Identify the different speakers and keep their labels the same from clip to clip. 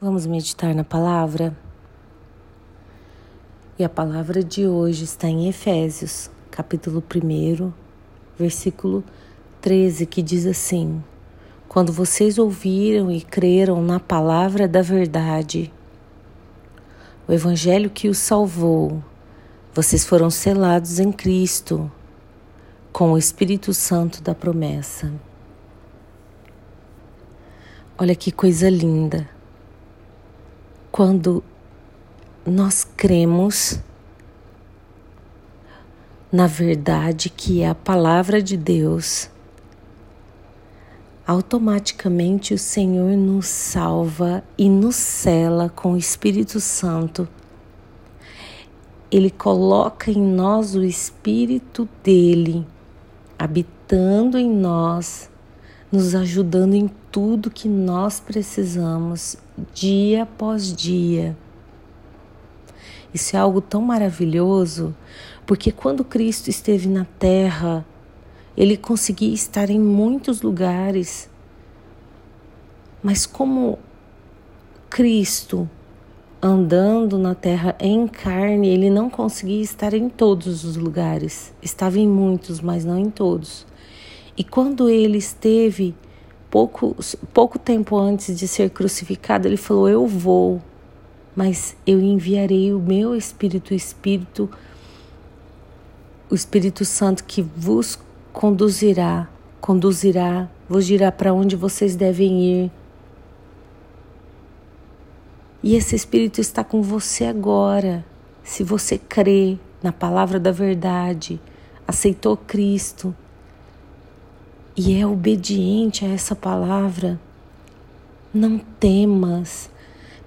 Speaker 1: Vamos meditar na palavra? E a palavra de hoje está em Efésios, capítulo 1, versículo 13, que diz assim: Quando vocês ouviram e creram na palavra da verdade, o evangelho que os salvou, vocês foram selados em Cristo com o Espírito Santo da promessa. Olha que coisa linda quando nós cremos na verdade que é a palavra de Deus, automaticamente o Senhor nos salva e nos cela com o Espírito Santo. Ele coloca em nós o Espírito dele, habitando em nós, nos ajudando em tudo que nós precisamos dia após dia. Isso é algo tão maravilhoso, porque quando Cristo esteve na terra, ele conseguia estar em muitos lugares. Mas como Cristo andando na terra em carne, ele não conseguia estar em todos os lugares. Estava em muitos, mas não em todos. E quando ele esteve pouco, pouco tempo antes de ser crucificado, ele falou: Eu vou, mas eu enviarei o meu Espírito, o Espírito, o Espírito Santo que vos conduzirá, conduzirá, vos dirá para onde vocês devem ir. E esse Espírito está com você agora. Se você crê na palavra da verdade, aceitou Cristo, e é obediente a essa palavra, não temas.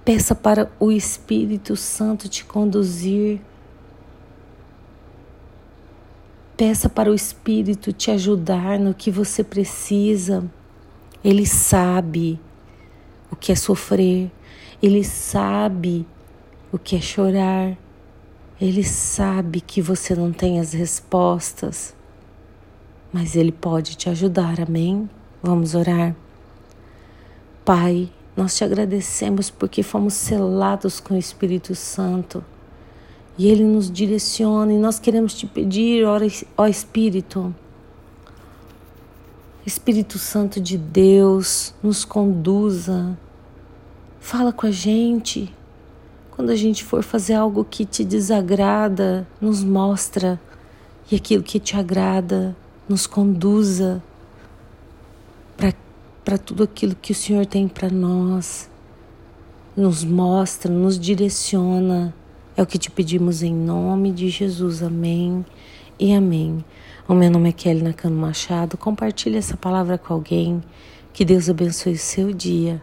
Speaker 1: Peça para o Espírito Santo te conduzir. Peça para o Espírito te ajudar no que você precisa. Ele sabe o que é sofrer, ele sabe o que é chorar, ele sabe que você não tem as respostas mas Ele pode te ajudar, amém? Vamos orar. Pai, nós te agradecemos porque fomos selados com o Espírito Santo e Ele nos direciona e nós queremos te pedir, ó Espírito, Espírito Santo de Deus, nos conduza, fala com a gente. Quando a gente for fazer algo que te desagrada, nos mostra e aquilo que te agrada, nos conduza para tudo aquilo que o Senhor tem para nós, nos mostra, nos direciona. É o que te pedimos em nome de Jesus. Amém e amém. O meu nome é Kelly Nakano Machado. Compartilhe essa palavra com alguém. Que Deus abençoe o seu dia.